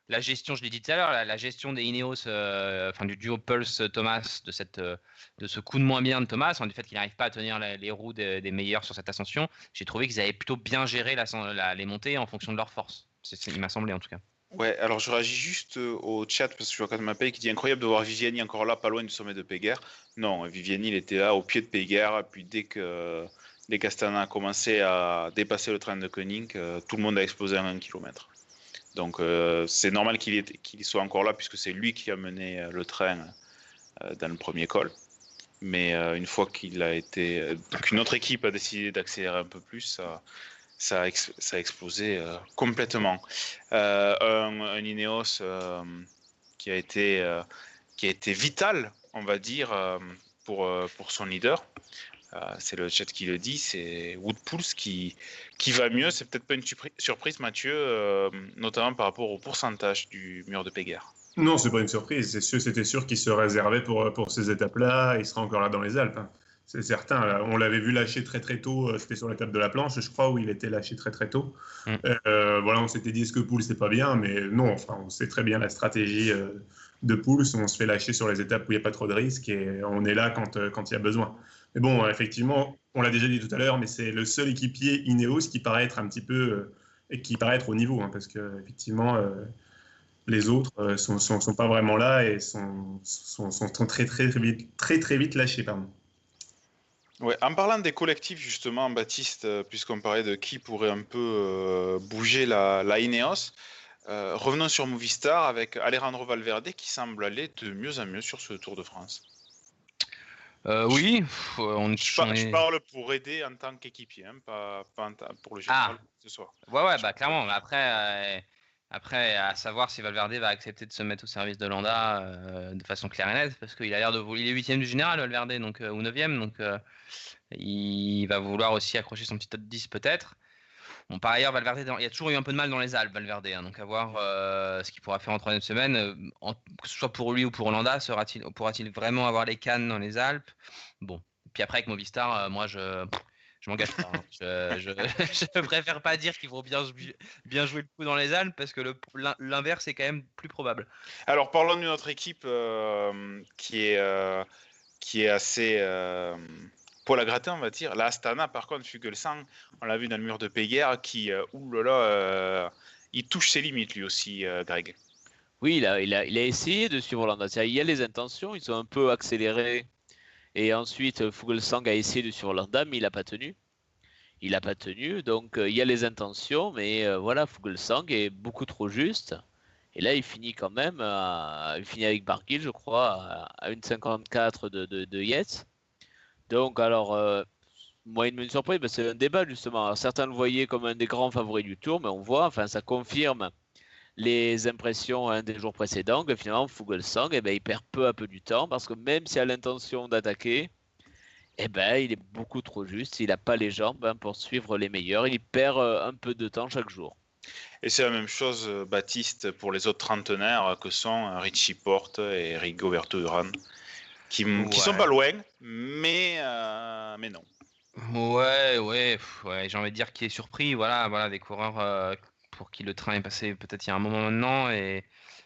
la gestion, je l'ai dit tout à l'heure, la, gestion des Ineos, euh, enfin du duo Pulse Thomas, de, cette, de ce coup de moins bien de Thomas, en du fait qu'il n'arrive pas à tenir les roues des, meilleurs sur cette ascension, j'ai trouvé qu'ils avaient plutôt bien géré la, les montées en fonction de leur force. C'est il m'a semblé en tout cas. Ouais, alors je réagis juste euh, au chat parce que je vois quand même qui dit incroyable de voir Viviani encore là, pas loin du sommet de Péguerre. Non, Viviani, il était là au pied de Péguerre, puis dès que les Castana a commencé à dépasser le train de Koenig, euh, tout le monde a explosé à un km. Donc euh, c'est normal qu'il soit encore là puisque c'est lui qui a mené le train dans le premier col. Mais une fois qu'une autre équipe a décidé d'accélérer un peu plus, ça, a, explosé euh, complètement. Euh, un, Ineos euh, qui, a été, qui a été vital, on va dire, pour, pour son leader. C'est le chat qui le dit, c'est Woodpulse qui, qui va mieux. C'est peut-être pas une surprise, Mathieu, notamment par rapport au pourcentage du mur de Péguerre. Non, c'est pas une surprise. C'est sûr, c'était sûr qu'il se réservait pour, pour ces étapes-là. Il sera encore là dans les Alpes. C'est certain. On l'avait vu lâcher très très tôt. Euh, c'était sur l'étape de la planche, je crois, où il était lâché très très tôt. Mm. Euh, voilà, on s'était dit est-ce que Pouls c'est pas bien, mais non. Enfin, on sait très bien la stratégie euh, de Pouls. On se fait lâcher sur les étapes où il n'y a pas trop de risques et on est là quand quand il y a besoin. Mais bon, effectivement, on l'a déjà dit tout à l'heure, mais c'est le seul équipier Ineos qui paraît être un petit peu et qui paraît être au niveau, hein, parce que effectivement. les autres sont, sont, pas vraiment là et sont, sont, sont très, très, très, vite, très, très vite lâchés. Pardon. Ouais, en parlant des collectifs, justement, Baptiste, euh, puisqu'on parlait de qui pourrait un peu euh, bouger la, la Ineos, euh, revenons sur Movistar avec Alejandro Valverde qui semble aller de mieux en mieux sur ce Tour de France. oui, on, je, parle pour aider en tant qu'équipier, hein, pas, pour le général ah. ce soir. Ouais, ouais, bah clairement. Après, après, à savoir si Valverde va accepter de se mettre au service de Landa de façon claire et nette, parce qu'il a l'air de. Il est du général, Valverde, donc, ou neuvième, donc il va vouloir aussi accrocher son petit top 10 peut-être. Bon, par ailleurs, Valverde, il y a toujours eu un peu de mal dans les Alpes, Valverde. Hein, donc, à voir euh, ce qu'il pourra faire en troisième semaine. Euh, que ce soit pour lui ou pour Hollanda, pourra-t-il vraiment avoir les cannes dans les Alpes? Bon. Puis après, avec Movistar, euh, moi, je, je m'engage pas. Hein. Je, je, préfère pas dire qu'il faut bien, bien jouer le coup dans les Alpes parce que l'inverse est quand même plus probable. Alors, parlons d'une autre équipe qui, est, qui est assez pour la gratter, on va dire. La Astana, par contre, Fugelsang, on l'a vu dans le mur de Péguerre, qui, euh, oulala, euh, il touche ses limites lui aussi, euh, Greg. Oui, il a, il, a, il a essayé de suivre Landa. Il y a les intentions, ils sont un peu accélérés. Et ensuite, Fugelsang a essayé de suivre Landa, mais il n'a pas tenu. Il n'a pas tenu, donc il y a les intentions, mais voilà, Fugelsang est beaucoup trop juste. Et là, il finit quand même, il finit avec Barguil, je crois, à 1,54 de, de, Yates. Donc, alors, euh, moi, une surprise, ben, c'est un débat justement. certains le voyaient comme un des grands favoris du tour, mais on voit, enfin, ça confirme les impressions hein, des jours précédents que finalement, Fugelsang, eh ben, il perd peu à peu du temps parce que même s'il a l'intention d'attaquer, eh ben, il est beaucoup trop juste. Il n'a pas les jambes hein, pour suivre les meilleurs. Il perd euh, un peu de temps chaque jour. Et c'est la même chose, euh, Baptiste, pour les autres trentenaires que sont Richie Porte et Rigoberto Urán qui, sont pas loin, mais, euh, mais non. Ouais, ouais, ouais j'ai envie de dire qui est surpris. Voilà, voilà des coureurs. Euh, pour qui le train est passé peut-être il y a un moment maintenant. Et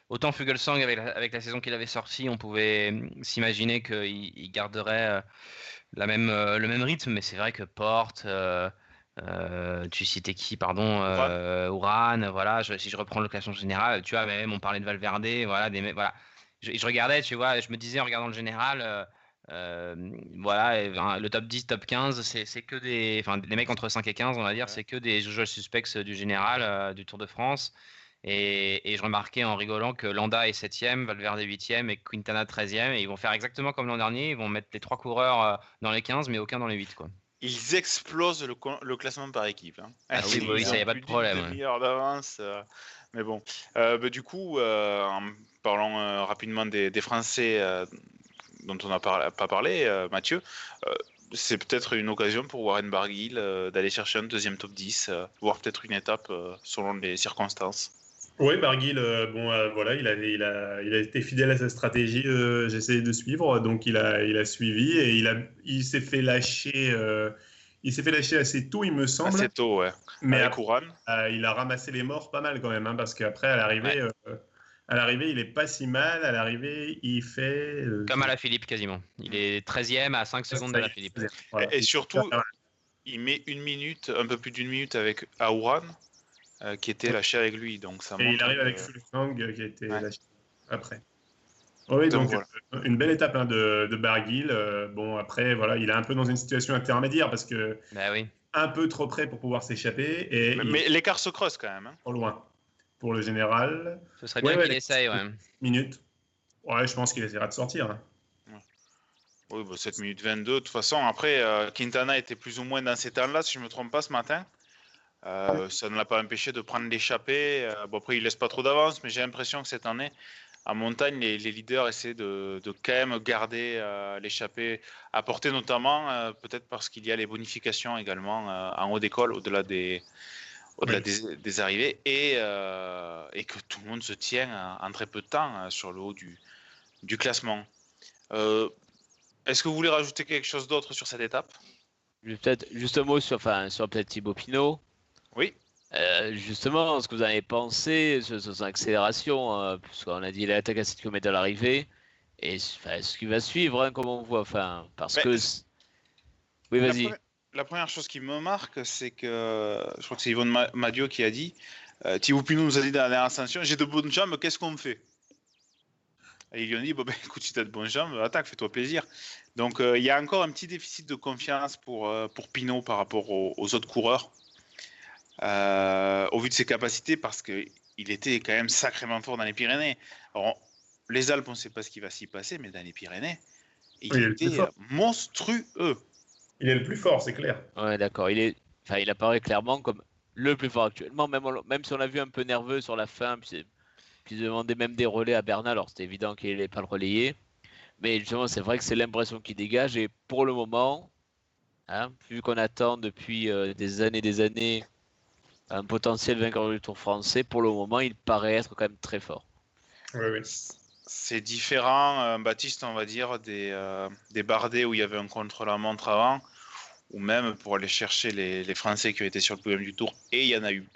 autant Fugelsang, avec la, avec la saison qu'il avait sortie, on pouvait hum, s'imaginer qu'il il garderait euh, la même, euh, le même rythme, mais c'est vrai que Porte, euh, tu citais qui, pardon, Ouran, voilà, si je reprends le classement général, tu vois, même on parlait de Valverde, voilà, des, voilà. Je, je, regardais, tu vois, je me disais en regardant le général, voilà, le top 10, top 15, c'est que des. Enfin, les mecs entre 5 et 15, on va dire, c'est que des joueurs suspects du général du Tour de France. Et, je remarquais en rigolant que Landa est 7ème, Valverde 8ème et Quintana 13ème. Et ils vont faire exactement comme l'an dernier. Ils vont mettre les trois coureurs dans les 15, mais aucun dans les 8. Quoi. Ils explosent le, classement par équipe. Hein. Ah, oui, oui, ça n'y a pas de problème. d'avance. mais bon. Bah, du coup, en parlant rapidement des, des Français dont on n'a pas parlé, euh, Mathieu, euh, c'est peut-être une occasion pour Warren Barguil euh, d'aller chercher un deuxième top 10, voire peut-être une étape selon les circonstances. Oui, Barguil, bon, voilà, il a, il, a, il a été fidèle à sa stratégie. Essayé de suivre, donc il a, il a suivi et il, a, il s'est fait lâcher. il s'est fait lâcher assez tôt, il me semble. Assez tôt, ouais. Mais à, il a ramassé les morts pas mal quand même, hein, parce qu'après, à l'arrivée, à l'arrivée, il est pas si mal. À l'arrivée, il fait. Euh, Comme à la Philippe, quasiment. Il est 13e à 5 secondes de la Philippe. Et, surtout, il met une minute, un peu plus d'une minute avec Aouran, euh, qui était lâché avec lui. Donc ça et il arrive avec Fulfang, qui a été lâché après. Oui, donc, une belle étape hein, de, de Barguil. Euh, bon, après, voilà, il est un peu dans une situation intermédiaire parce que. Bah oui. Un peu trop près pour pouvoir s'échapper. Et mais, l'écart se creuse quand même. Hein. Trop loin pour le général. Ce serait bien qu'il essaye, ouais. Minute. Ouais, je pense qu'il essaiera de sortir. Hein. Oui, 7 minutes 22. De toute façon, après, euh, Quintana était plus ou moins dans ces temps-là, si je ne me trompe pas, ce matin. Euh, ça ne l'a pas empêché de prendre l'échappée. Euh, bon, après, il laisse pas trop d'avance, mais j'ai l'impression que cette année, en montagne, les, leaders essaient de, de, quand même garder l'échappée à portée, notamment, peut-être parce qu'il y a les bonifications également en haut d'école, au-delà des, au-delà des, arrivées, et, euh, et, que tout le monde se tient en très peu de temps euh, sur le haut du, du classement. Euh, est-ce que vous voulez rajouter quelque chose d'autre sur cette étape? Peut-être juste un mot sur, enfin, sur peut-être Thibaut Pinot. Oui. justement, ce que vous avez pensé sur, son accélération, puisqu'on a dit qu'il attaque à 7 km de l'arrivée, et ce qui va suivre, hein, comme on voit, enfin, parce que. Oui, vas-y la première chose qui me marque, c'est que je crois que c'est Yvonne Madio qui a dit euh, Thibaut Pinot nous a dit dans la dernière ascension J'ai de bonnes jambes, qu'est-ce qu'on me fait? Et ils lui ont dit bon, ben, écoute, si tu as de bonnes jambes, attaque, fais-toi plaisir. Donc euh, il y a encore un petit déficit de confiance pour, euh, pour Pinot par rapport aux, autres coureurs, au vu de ses capacités, parce qu'il était quand même sacrément fort dans les Pyrénées. Alors, les Alpes, on ne sait pas ce qui va s'y passer, mais dans les Pyrénées, il était monstrueux. Il est le plus fort, c'est clair. Ouais, d'accord. Il est, enfin, il apparaît clairement comme le plus fort actuellement, même, même si on l'a vu un peu nerveux sur la fin, puis, puis demandait même des relais à Bernal, alors c'était évident qu'il n'allait pas le relayer. Mais justement, c'est vrai que c'est l'impression qu'il dégage, et pour le moment, hein, vu qu'on attend depuis euh, des années et des années un potentiel vainqueur du Tour français, pour le moment, il paraît être quand même très fort. Oui, oui. C'est différent, euh, Baptiste, on va dire, des, euh, des où il y avait un contre-la-montre avant, ou même pour aller chercher les, Français qui ont été sur le podium du Tour, et il y en a, eu,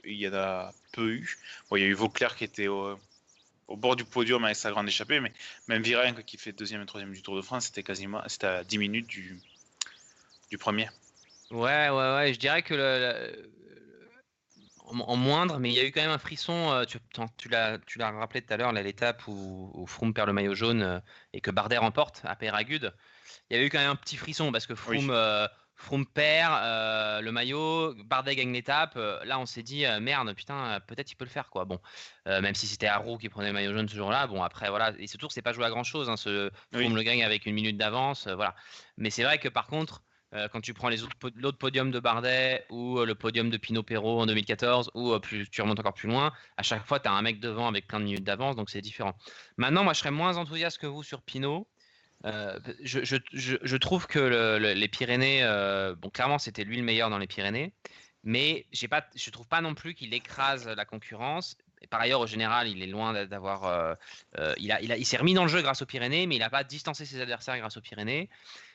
peu eu. Bon, il y a eu Vauclair qui était au, bord du podium avec sa grande échappée, mais même Virenque qui fait deuxième et troisième du Tour de France, c'était quasiment à 10 minutes du, premier. Ouais, ouais, ouais, je dirais que en, moindre, mais il y a eu quand même un frisson. Euh, tu, tu l'as rappelé tout à l'heure, l'étape où, où, Froome perd le maillot jaune euh, et que Bardet remporte à Péragude. Il y a eu quand même un petit frisson parce que Froome, euh, perd le maillot, Bardet gagne l'étape. là, on s'est dit merde, putain, peut-être il peut le faire quoi. Bon, même si c'était Arrow qui prenait le maillot jaune ce jour-là. Bon, après voilà, et ce tour c'est pas joué à grand chose. Hein, ce Froome le gagne avec une minute d'avance, voilà. Mais c'est vrai que par contre quand tu prends l'autre podium de Bardet ou euh, le podium de Pinot Perrault en 2014 ou euh, tu remontes encore plus loin, à chaque fois, tu as un mec devant avec plein de minutes d'avance, donc c'est différent. Maintenant, moi, je serais moins enthousiaste que vous sur Pinot. Je, trouve que les Pyrénées, bon, clairement, c'était lui le meilleur dans les Pyrénées, mais pas, je trouve pas non plus qu'il écrase la concurrence. par ailleurs, au général, il est loin d'avoir. il s'est remis dans le jeu grâce aux Pyrénées, mais il n'a pas distancé ses adversaires grâce aux Pyrénées.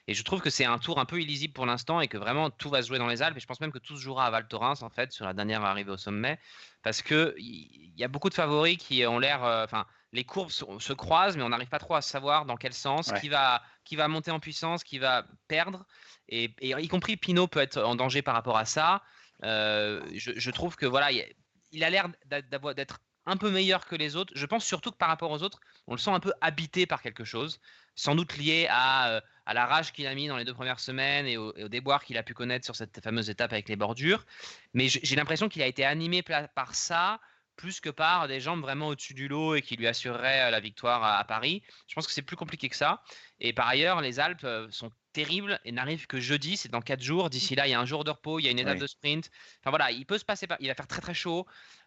Et je trouve que c'est un tour un peu illisible pour l'instant et que vraiment tout va se jouer dans les Alpes. Et je pense même que tout se jouera à Val Thorens en fait sur la dernière arrivée au sommet, parce que il y, a beaucoup de favoris qui ont l'air, enfin les courbes se, croisent, mais on n'arrive pas trop à savoir dans quel sens, qui, va, qui va monter en puissance, qui va perdre. Et, y compris Pinot peut être en danger par rapport à ça. Euh, je, trouve que voilà, il a l'air d'être un peu meilleur que les autres. Je pense surtout que par rapport aux autres, on le sent un peu habité par quelque chose, sans doute lié à, euh, à la rage qu'il a mis dans les deux premières semaines et au, déboire qu'il a pu connaître sur cette fameuse étape avec les bordures. Mais j'ai l'impression qu'il a été animé par ça plus que par des jambes vraiment au-dessus du lot et qui lui assureraient euh, la victoire à, Paris. Je pense que c'est plus compliqué que ça. Et par ailleurs, les Alpes euh, sont terribles et n'arrivent que jeudi, c'est dans quatre jours. D'ici là, il y a un jour de repos, il y a une étape de sprint. Enfin voilà, il peut se passer, il va faire très très chaud.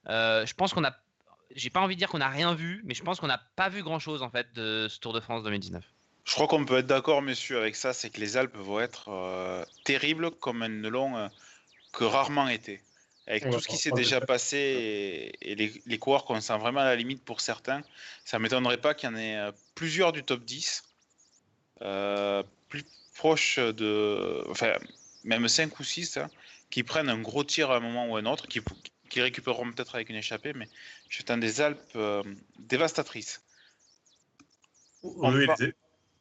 Euh, je pense qu'on a, j'ai pas envie de dire qu'on n'a rien vu, mais je pense qu'on n'a pas vu grand chose en fait de ce Tour de France 2019. Je crois qu'on peut être d'accord, messieurs, avec ça, c'est que les Alpes vont être terribles comme elles ne l'ont que rarement été. Avec tout ce qui s'est déjà passé et, les, coureurs qu'on sent vraiment à la limite pour certains, ça ne m'étonnerait pas qu'il y en ait euh, plusieurs du top 10, euh, plus proches de. Enfin, même 5 ou 6, hein, qui prennent un gros tir à un moment ou à un autre, qui, qui récupéreront peut-être avec une échappée, mais j'attends des Alpes euh, dévastatrices. Oui,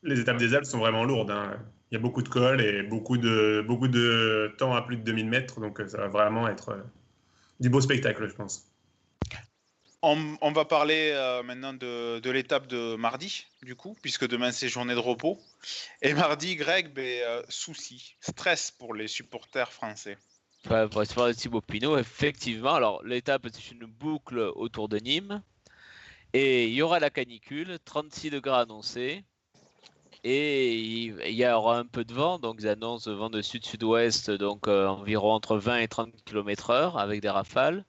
les, étapes des Alpes sont vraiment lourdes. Hein. Il y a beaucoup de cols et beaucoup de, beaucoup de temps à plus de 2000 mètres, donc ça va vraiment être du beau spectacle, je pense. On, va parler euh, maintenant de, l'étape de mardi, du coup, puisque demain c'est journée de repos. Et mardi, Greg, ben, euh, souci, stress pour les supporters français. Ouais, pour de Thibaut Pinot, effectivement. Alors, l'étape, c'est une boucle autour de Nîmes. Et il y aura la canicule, 36 degrés annoncés. Et il y aura un peu de vent, donc ils annoncent vent de sud-sud-ouest, donc euh, environ entre 20 et 30 km/h avec des rafales.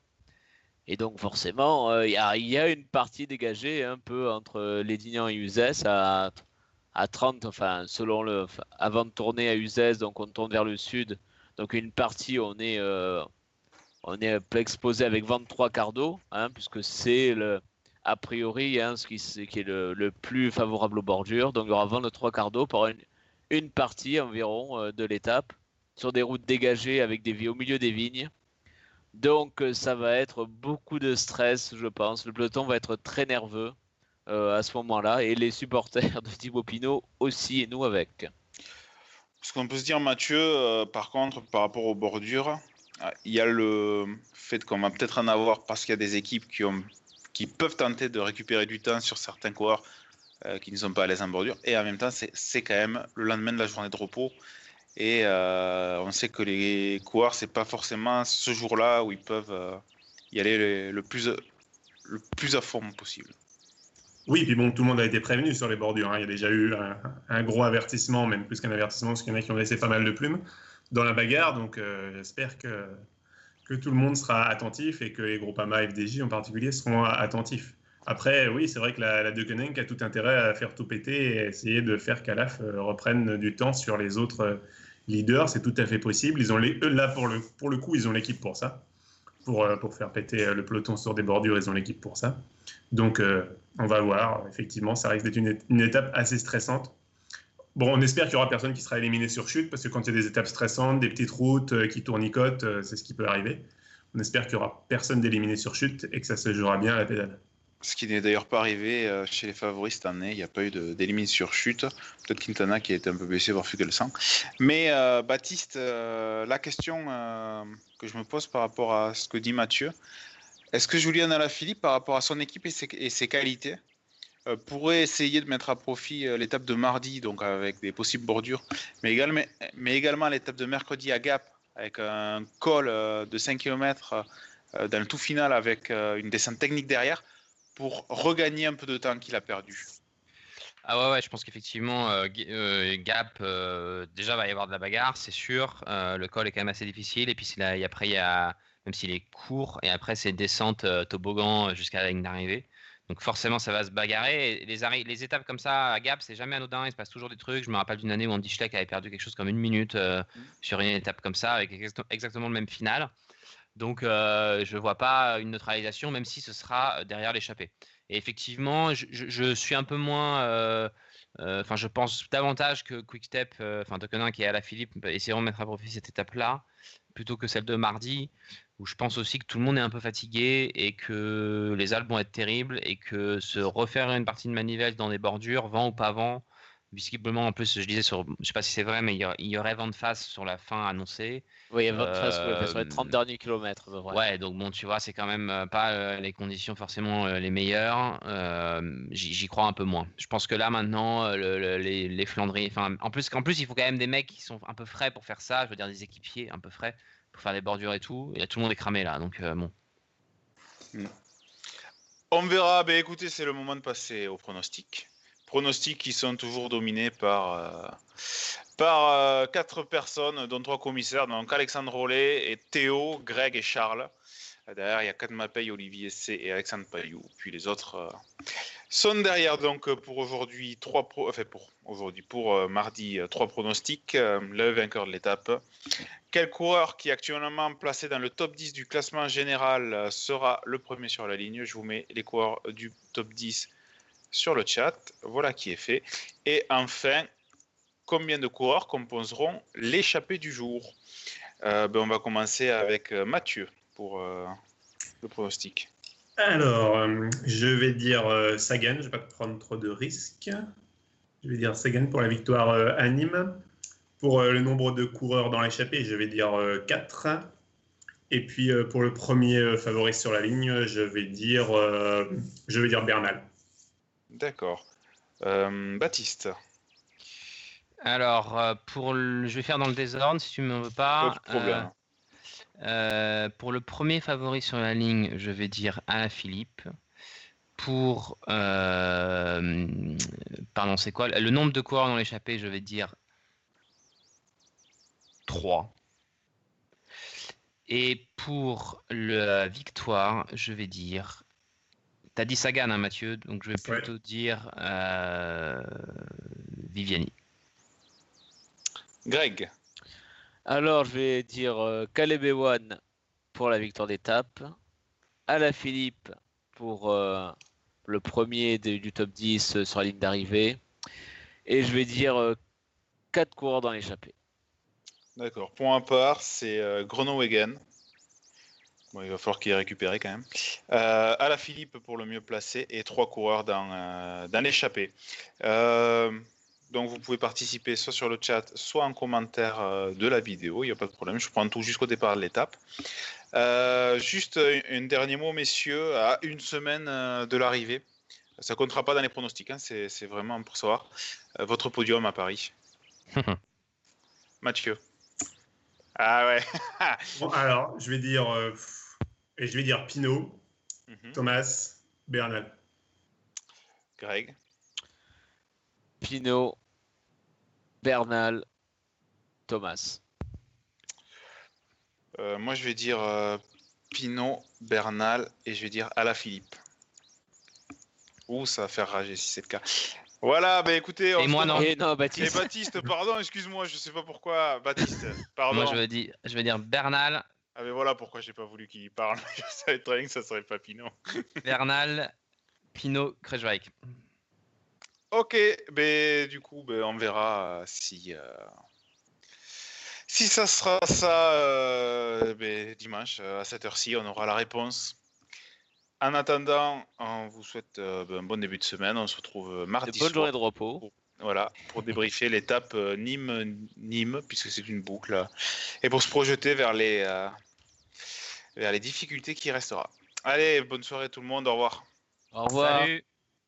Et donc forcément, euh, il y, a une partie dégagée un peu entre Lédignan et Uzès à, à 30, enfin selon le, avant de tourner à Uzès, donc on tourne vers le sud. Donc une partie, on est, euh, on est exposé avec 23 quarts d'eau, hein, puisque c'est le, a priori, hein, ce qui, est le, plus favorable aux bordures. Donc il y aura 23 quarts d'eau pour une, partie environ euh, de l'étape sur des routes dégagées avec des au milieu des vignes. Donc euh, ça va être beaucoup de stress, je pense. Le peloton va être très nerveux euh, à ce moment-là et les supporters de Thibaut Pinot aussi et nous avec. Ce qu'on peut se dire, Mathieu, par contre, par rapport aux bordures, il y a le fait qu'on va peut-être en avoir parce qu'il y a des équipes qui ont qui peuvent tenter de récupérer du temps sur certains coureurs euh, qui ne sont pas à l'aise en bordure. Et en même temps, c'est quand même le lendemain de la journée de repos. Et euh, on sait que les coureurs, c'est pas forcément ce jour-là où ils peuvent euh, y aller le, plus, le plus à fond possible. Oui, puis bon, tout le monde a été prévenu sur les bordures. Hein. Il y a déjà eu un, gros avertissement, même plus qu'un avertissement, parce qu'il y en a qui ont laissé pas mal de plumes dans la bagarre. Donc j'espère que que tout le monde sera attentif et que les groupes AMA FDJ en particulier seront attentifs. Après, oui, c'est vrai que la, la a tout intérêt à faire tout péter et essayer de faire qu'Alaf euh, reprenne du temps sur les autres euh, leaders. C'est tout à fait possible. Ils ont là, pour le, pour le coup, ils ont l'équipe pour ça. Pour, euh, pour faire péter le peloton sur des bordures, ils ont l'équipe pour ça. Donc, on va voir. Effectivement, ça risque d'être une, une, étape assez stressante. Bon, on espère qu'il y aura personne qui sera éliminé sur chute, parce que quand il y a des étapes stressantes, des petites routes euh, qui tournicotent, euh, c'est ce qui peut arriver. On espère qu'il y aura personne d'éliminé sur chute et que ça se jouera bien à la pédale. Ce qui n'est d'ailleurs pas arrivé euh, chez les favoris cette année. Il n'y a pas eu d'éliminé sur chute. Peut-être Quintana qui a été un peu blessé, voire le sang. Mais Baptiste, la question que je me pose par rapport à ce que dit Mathieu, est-ce que Julien Alaphilippe, par rapport à son équipe et ses qualités, euh, pourrait essayer de mettre à profit euh, l'étape de mardi, donc avec des possibles bordures, mais également, mais également l'étape de mercredi à Gap, avec un col euh, de 5 km dans le tout final avec une descente technique derrière, pour regagner un peu de temps qu'il a perdu. Ah ouais, ouais je pense qu'effectivement, Gap, déjà va y avoir de la bagarre, c'est sûr. le col est quand même assez difficile. Et puis après, il y a, même s'il est court, et après, c'est descente toboggan jusqu'à la ligne d'arrivée. Donc forcément, ça va se bagarrer. les, les étapes comme ça à Gap, c'est jamais anodin. Il se passe toujours des trucs. Je me rappelle d'une année où Andy Schleck avait perdu quelque chose comme une minute euh, mmh. sur une étape comme ça, avec exactement le même final. Donc euh, je ne vois pas une neutralisation, même si ce sera derrière l'échappée. Et effectivement, je, suis un peu moins Euh, Enfin, je pense davantage que Quickstep, euh, enfin Tokenin qui est à la Philippe, essaieront de mettre à profit cette étape-là, plutôt que celle de mardi, où je pense aussi que tout le monde est un peu fatigué et que les Alpes vont être terribles et que se refaire une partie de manivelle dans des bordures, vent ou pas vent, visiblement en plus, je disais sur, je sais pas si c'est vrai, mais il y, aurait vent de face sur la fin annoncée. Oui, il y a 20 sur, sur les 30 Euh, derniers kilomètres. Ouais, donc bon, tu vois, c'est quand même euh, pas euh, les conditions forcément euh, les meilleures. J'y crois un peu moins. Je pense que là maintenant, le- le- les, les Flandriens, enfin, en plus, qu'en plus, il faut quand même des mecs qui sont un peu frais pour faire ça. Je veux dire des équipiers un peu frais pour faire des bordures et tout. Et tout le monde est cramé là, donc euh, bon. On verra. Ben, écoutez, c'est le moment de passer aux pronostics. Pronostics qui sont toujours dominés par, euh, par euh, quatre personnes, dont trois commissaires, donc Alexandre Rollet et Théo, Greg et Charles. Derrière, il y a Kad Mapei, Olivier C et Alexandre Payou. Puis les autres euh, sont derrière. Donc pour aujourd'hui, trois pro... enfin pour aujourd'hui, pour mardi, trois pronostics. Le vainqueur de l'étape. Quel coureur qui est actuellement placé dans le top 10 du classement général euh, sera le premier sur la ligne? Je vous mets les coureurs du top 10 sur le chat. Voilà qui est fait. Et enfin, combien de coureurs composeront l'échappée du jour? Euh, ben, On va commencer avec euh, Mathieu pour euh, le pronostic. Alors, euh, je vais dire euh, Sagan, je ne vais pas prendre trop de risques. Je vais dire Sagan pour la victoire euh, à Nîmes. Pour euh, le nombre de coureurs dans l'échappée, je vais dire 4. Et puis euh, pour le premier euh, favori sur la ligne, je vais dire, euh, je vais dire Bernal. D'accord. Euh, Baptiste, Alors, euh, pour le- je vais faire dans le désordre si tu ne me veux pas. pas de problème. Euh, euh, pour le premier favori sur la ligne, je vais dire Alain Philippe. Pour. euh, pardon, c'est quoi? Le nombre de coureurs dans l'échappée, je vais dire 3. Et pour la victoire, je vais dire. T'as dit Sagan, hein, Mathieu, donc je vais Ouais. plutôt dire euh, Viviani. Greg, Alors, je vais dire euh, Caleb Ewan pour la victoire d'étape. Philippe pour euh, le premier de- du top 10 euh, sur la ligne d'arrivée. Et je vais dire 4 coureurs dans l'échappée. D'accord. Point à part, c'est euh. Bon, il va falloir qu'il ait récupéré quand même. Euh, à la Philippe pour le mieux placé et trois coureurs dans, euh, dans l'échappée. Euh, donc vous pouvez participer soit sur le chat, soit en commentaire euh, de la vidéo, il n'y a pas de problème. Je prends tout jusqu'au départ de l'étape. Euh, juste un, un dernier mot, messieurs, à une semaine de l'arrivée. Ça comptera pas dans les pronostics, hein, c'est c'est vraiment pour savoir. Votre podium à Paris. Mathieu. Ah ouais. Bon, alors, je vais dire, euh, et je vais dire Pinot, Mhm. Thomas, Bernal. Greg. Pinot, Bernal, Thomas. Euh, moi, je vais dire euh, Pinot, Bernal et je vais dire Alaphilippe. Ouh, ça va faire rager si c'est le cas. Voilà, bah écoutez. on Et moi, non. Et non, Et Baptiste. Baptiste, pardon, excuse-moi, je sais pas pourquoi. Baptiste, pardon. Moi, je vais dire, je vais dire Bernal, Ah, mais voilà pourquoi j'ai pas voulu qu'il parle. je savais très bien que ça serait pas Pinot. Bernal, Pinot, Kruijswijk. Ok, ben du coup, ben, on verra euh, si euh, si ça sera ça euh, ben, dimanche euh, à cette heure-ci, on aura la réponse. En attendant, on vous souhaite euh, ben, un bon début de semaine. On se retrouve euh, mardi bonnes soir, journées de repos. voilà, pour débriefer l'étape euh, Nîmes-Nîmes, puisque c'est une boucle, et pour se projeter vers les euh, vers les difficultés qui restera. Allez, bonne soirée tout le monde. Au revoir. Au revoir. Salut